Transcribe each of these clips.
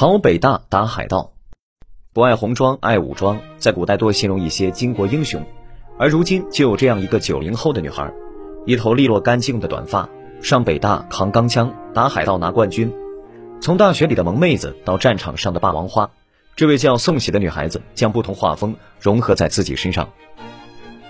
考北大打海盗，不爱红装爱武装，在古代多形容一些巾帼英雄，而如今就有这样一个九零后的女孩，一头利落干净的短发，上北大扛钢枪打海盗拿冠军，从大学里的萌妹子到战场上的霸王花，这位叫宋喜的女孩子将不同画风融合在自己身上。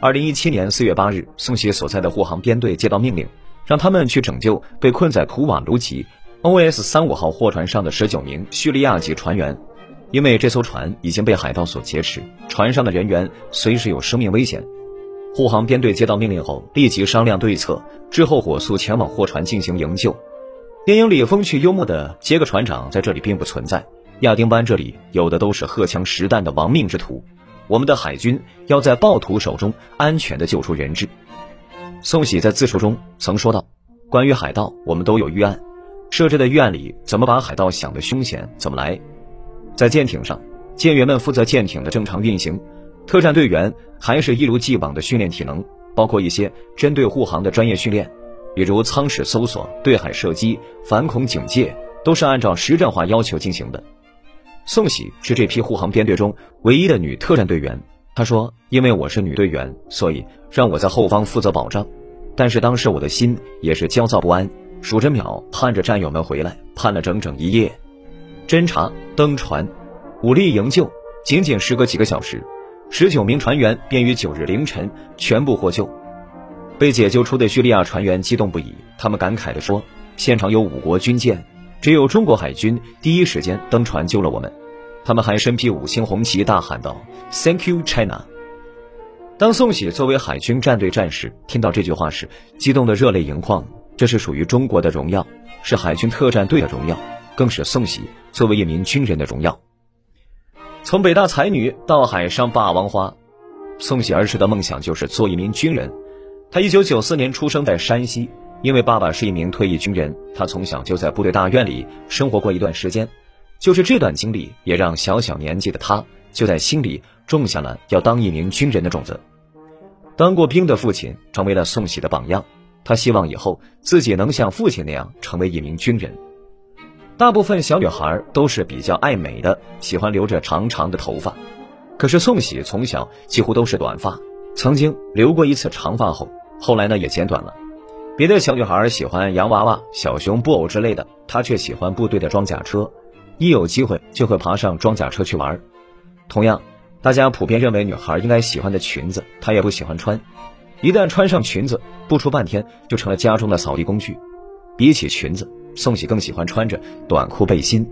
二零一七年四月八日，宋喜所在的护航编队接到命令，让他们去拯救被困在图瓦卢旗 OS 三五号货船上的十九名叙利亚籍船员，因为这艘船已经被海盗所劫持，船上的人员随时有生命危险。护航编队接到命令后，立即商量对策，之后火速前往货船进行营救。电影里风趣幽默的杰克船长在这里并不存在，亚丁湾这里有的都是荷枪实弹的亡命之徒。我们的海军要在暴徒手中安全地救出人质。宋喜在自述中曾说道：“关于海盗，我们都有预案，设置的预案里怎么把海盗想的凶险怎么来。在舰艇上，舰员们负责舰艇的正常运行，特战队员还是一如既往的训练体能，包括一些针对护航的专业训练，比如舱室搜索、对海射击、反恐警戒，都是按照实战化要求进行的。”宋喜是这批护航编队中唯一的女特战队员。她说：“因为我是女队员，所以让我在后方负责保障。但是当时我的心也是焦躁不安，数着秒，盼着战友们回来，盼了整整一夜。侦查、登船、武力营救，仅仅时隔几个小时，十九名船员便于九日凌晨全部获救。被解救出的叙利亚船员激动不已，他们感慨地说：‘现场有五国军舰。’”只有中国海军第一时间登船救了我们，他们还身披五星红旗，大喊道：“Thank you, China！” 当宋喜作为海军战队战士听到这句话时，激动得热泪盈眶。这是属于中国的荣耀，是海军特战队的荣耀，更是宋喜作为一名军人的荣耀。从北大才女到海上霸王花，宋喜儿时的梦想就是做一名军人。他一九九四年出生在山西。因为爸爸是一名退役军人，他从小就在部队大院里生活过一段时间。就是这段经历，也让小小年纪的他就在心里种下了要当一名军人的种子。当过兵的父亲成为了宋喜的榜样，他希望以后自己能像父亲那样成为一名军人。大部分小女孩都是比较爱美的，喜欢留着长长的头发，可是宋喜从小几乎都是短发，曾经留过一次长发后，后来呢也剪短了。别的小女孩喜欢洋娃娃、小熊、布偶之类的，她却喜欢部队的装甲车，一有机会就会爬上装甲车去玩。同样，大家普遍认为女孩应该喜欢的裙子，她也不喜欢穿。一旦穿上裙子，不出半天就成了家中的扫地工具。比起裙子，宋喜更喜欢穿着短裤背心。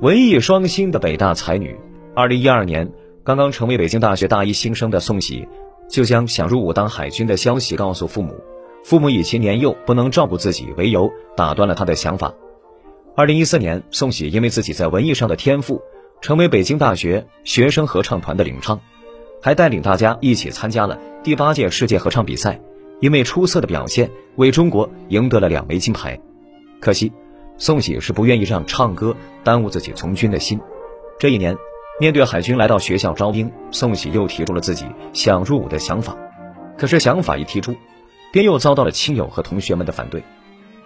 文艺双馨的北大才女，二零一二年刚刚成为北京大学大一新生的宋喜，就将想入伍当海军的消息告诉父母。父母以其年幼不能照顾自己为由，打断了他的想法。二零一四年，宋喜因为自己在文艺上的天赋，成为北京大学学生合唱团的领唱，还带领大家一起参加了第八届世界合唱比赛。因为出色的表现，为中国赢得了两枚金牌。可惜，宋喜是不愿意让唱歌耽误自己从军的心。这一年，面对海军来到学校招兵，宋喜又提出了自己想入伍的想法。可是，想法一提出，便又遭到了亲友和同学们的反对，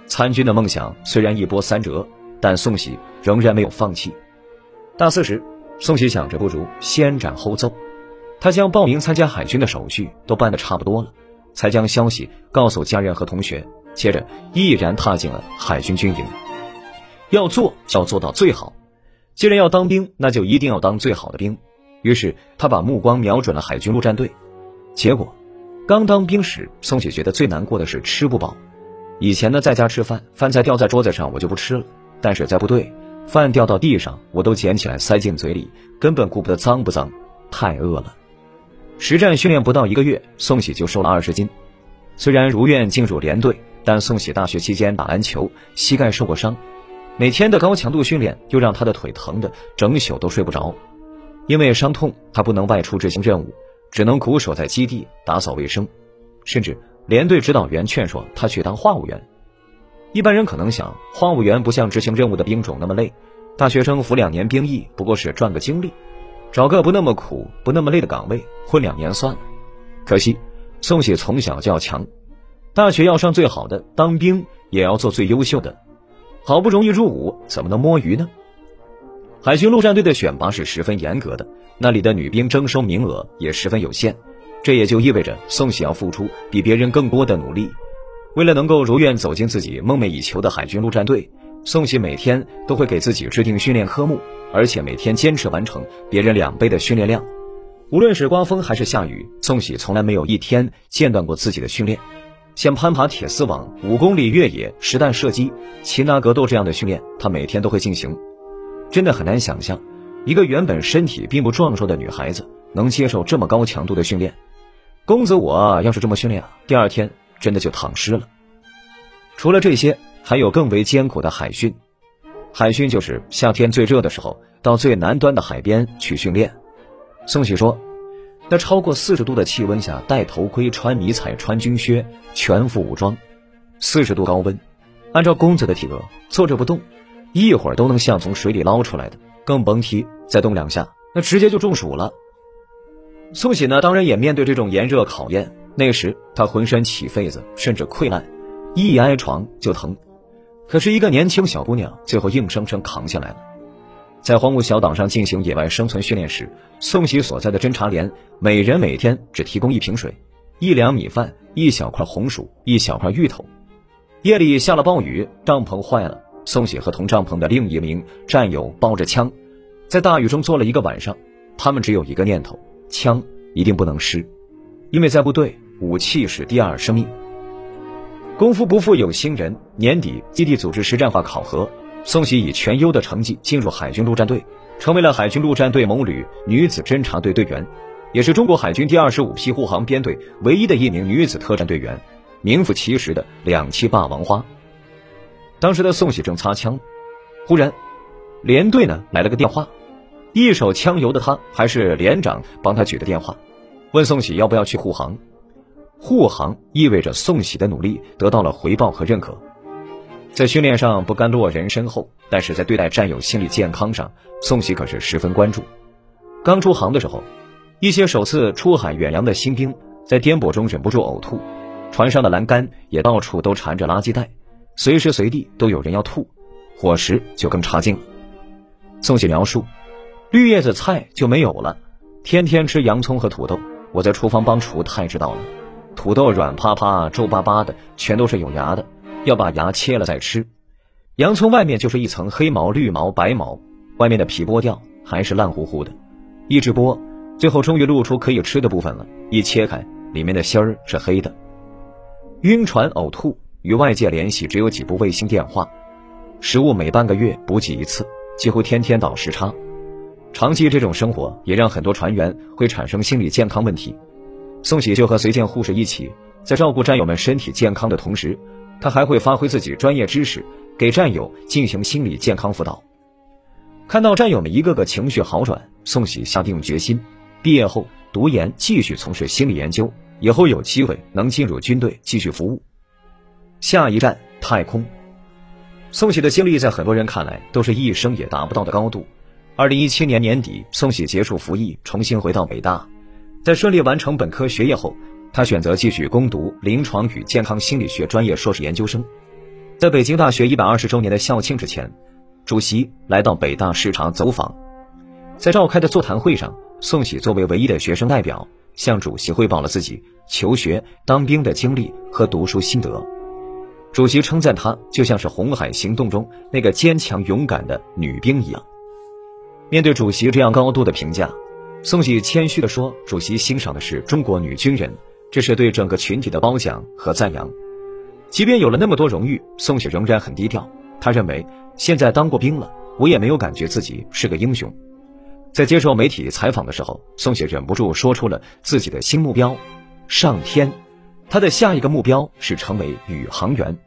参军的梦想虽然一波三折，但宋喜仍然没有放弃。大四时，宋喜想着不如先斩后奏，他将报名参加海军的手续都办得差不多了，才将消息告诉家人和同学，接着毅然踏进了海军军营。要做就要做到最好，既然要当兵，那就一定要当最好的兵。于是他把目光瞄准了海军陆战队，结果。刚当兵时，宋喜觉得最难过的是吃不饱。以前呢，在家吃饭，饭菜掉在桌子上，我就不吃了；但是在部队，饭掉到地上，我都捡起来塞进嘴里，根本顾不得脏不脏，太饿了。实战训练不到一个月，宋喜就瘦了二十斤。虽然如愿进入连队，但宋喜大学期间打篮球，膝盖受过伤，每天的高强度训练又让他的腿疼得整宿都睡不着。因为伤痛，他不能外出执行任务。只能苦守在基地打扫卫生，甚至连队指导员劝说他去当话务员。一般人可能想，话务员不像执行任务的兵种那么累，大学生服两年兵役不过是赚个经历，找个不那么苦、不那么累的岗位混两年算了。可惜，宋喜从小就要强，大学要上最好的，当兵也要做最优秀的。好不容易入伍，怎么能摸鱼呢？海军陆战队的选拔是十分严格的，那里的女兵征收名额也十分有限，这也就意味着宋喜要付出比别人更多的努力。为了能够如愿走进自己梦寐以求的海军陆战队，宋喜每天都会给自己制定训练科目，而且每天坚持完成别人两倍的训练量。无论是刮风还是下雨，宋喜从来没有一天间断过自己的训练。像攀爬铁丝网、五公里越野、实弹射击、擒拿格斗这样的训练，他每天都会进行。真的很难想象，一个原本身体并不壮硕的女孩子能接受这么高强度的训练。公子我要是这么训练，第二天真的就躺尸了。除了这些，还有更为艰苦的海训。海训就是夏天最热的时候，到最南端的海边去训练。宋喜说：“在超过四十度的气温下，戴头盔、穿迷彩、穿军靴，全副武装。四十度高温，按照公子的体格，坐着不动，一会儿都能像从水里捞出来的，更甭提再动两下，那直接就中暑了。”宋喜呢，当然也面对这种炎热考验。那时他浑身起痱子，甚至溃烂，一挨床就疼。可是，一个年轻小姑娘，最后硬生生扛下来了。在荒芜小岛上进行野外生存训练时，宋喜所在的侦察连每人每天只提供一瓶水、一两米饭、一小块红薯、一小块芋头。夜里下了暴雨，帐篷坏了，宋喜和同帐篷的另一名战友抱着枪，在大雨中坐了一个晚上。他们只有一个念头：枪一定不能湿，因为在部队，武器是第二生命。功夫不负有心人，年底基地组织实战化考核。宋喜以全优的成绩进入海军陆战队，成为了海军陆战队某旅女子侦察队队员，也是中国海军第二十五批护航编队唯一的一名女子特战队员，名副其实的两栖霸王花。当时的宋喜正擦枪，忽然，连队呢来了个电话，一手枪油的他还是连长帮他举的电话，问宋喜要不要去护航。护航意味着宋喜的努力得到了回报和认可。在训练上不甘落人身后，但是在对待战友心理健康上，宋喜可是十分关注。刚出航的时候，一些首次出海远洋的新兵在颠簸中忍不住呕吐，船上的栏杆也到处都缠着垃圾袋，随时随地都有人要吐，伙食就更差劲了。宋喜描述，绿叶子菜就没有了，天天吃洋葱和土豆。我在厨房帮厨，太知道了，土豆软趴趴、皱巴巴的，全都是有芽的。要把芽切了再吃，洋葱外面就是一层黑毛、绿毛、白毛，外面的皮剥掉还是烂乎乎的，一直剥，最后终于露出可以吃的部分了。一切开，里面的芯儿是黑的。晕船、呕吐，与外界联系只有几部卫星电话，食物每半个月补给一次，几乎天天倒时差。长期这种生活也让很多船员会产生心理健康问题。宋喜就和随舰护士一起，在照顾战友们身体健康的同时。他还会发挥自己专业知识，给战友进行心理健康辅导。看到战友们一个个情绪好转，宋喜下定决心，毕业后读研继续从事心理研究，以后有机会能进入军队继续服务。下一站太空，宋喜的经历在很多人看来都是一生也达不到的高度。二零一七年年底，宋喜结束服役，重新回到北大，在顺利完成本科学业后。他选择继续攻读临床与健康心理学专业硕士研究生。在北京大学一百二十周年的校庆之前，主席来到北大视察走访，在召开的座谈会上，宋喜作为唯一的学生代表，向主席汇报了自己求学、当兵的经历和读书心得。主席称赞他就像是红海行动中那个坚强勇敢的女兵一样。面对主席这样高度的评价，宋喜谦虚地说：“主席欣赏的是中国女军人。”这是对整个群体的褒奖和赞扬。即便有了那么多荣誉，宋喜仍然很低调。他认为，现在当过兵了，我也没有感觉自己是个英雄。在接受媒体采访的时候，宋喜忍不住说出了自己的新目标：上天。他的下一个目标是成为宇航员。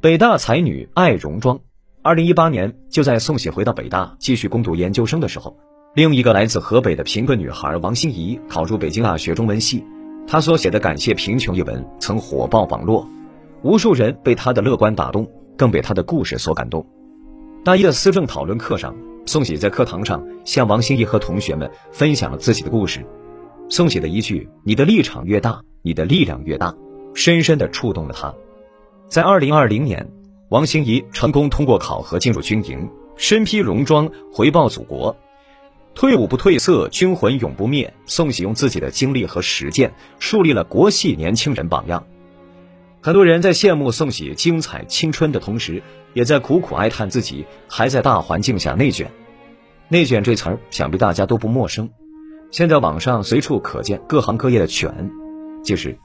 北大才女爱戎装。二零一八年，就在宋喜回到北大继续攻读研究生的时候，另一个来自河北的贫困女孩王心怡考入北京大学中文系。她所写的《感谢贫穷》一文曾火爆网络，无数人被她的乐观打动，更被她的故事所感动。大一的思政讨论课上，宋喜在课堂上向王心怡和同学们分享了自己的故事。宋喜的一句“你的立场越大，你的力量越大”，深深地触动了他。在2020年，王心怡成功通过考核进入军营，身披戎装回报祖国，退伍不褪色，军魂永不灭。宋喜用自己的经历和实践，树立了国系年轻人榜样。很多人在羡慕宋喜精彩青春的同时，也在苦苦哀叹自己还在大环境下内卷。内卷这词儿，想必大家都不陌生。现在网上随处可见各行各业的卷，其实，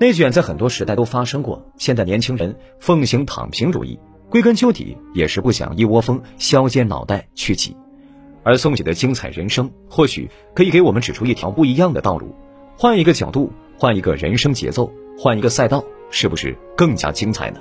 内卷在很多时代都发生过。现在年轻人奉行躺平主义，归根究底也是不想一窝蜂削尖脑袋去挤。而宋姐的精彩人生，或许可以给我们指出一条不一样的道路。换一个角度，换一个人生节奏，换一个赛道，是不是更加精彩呢？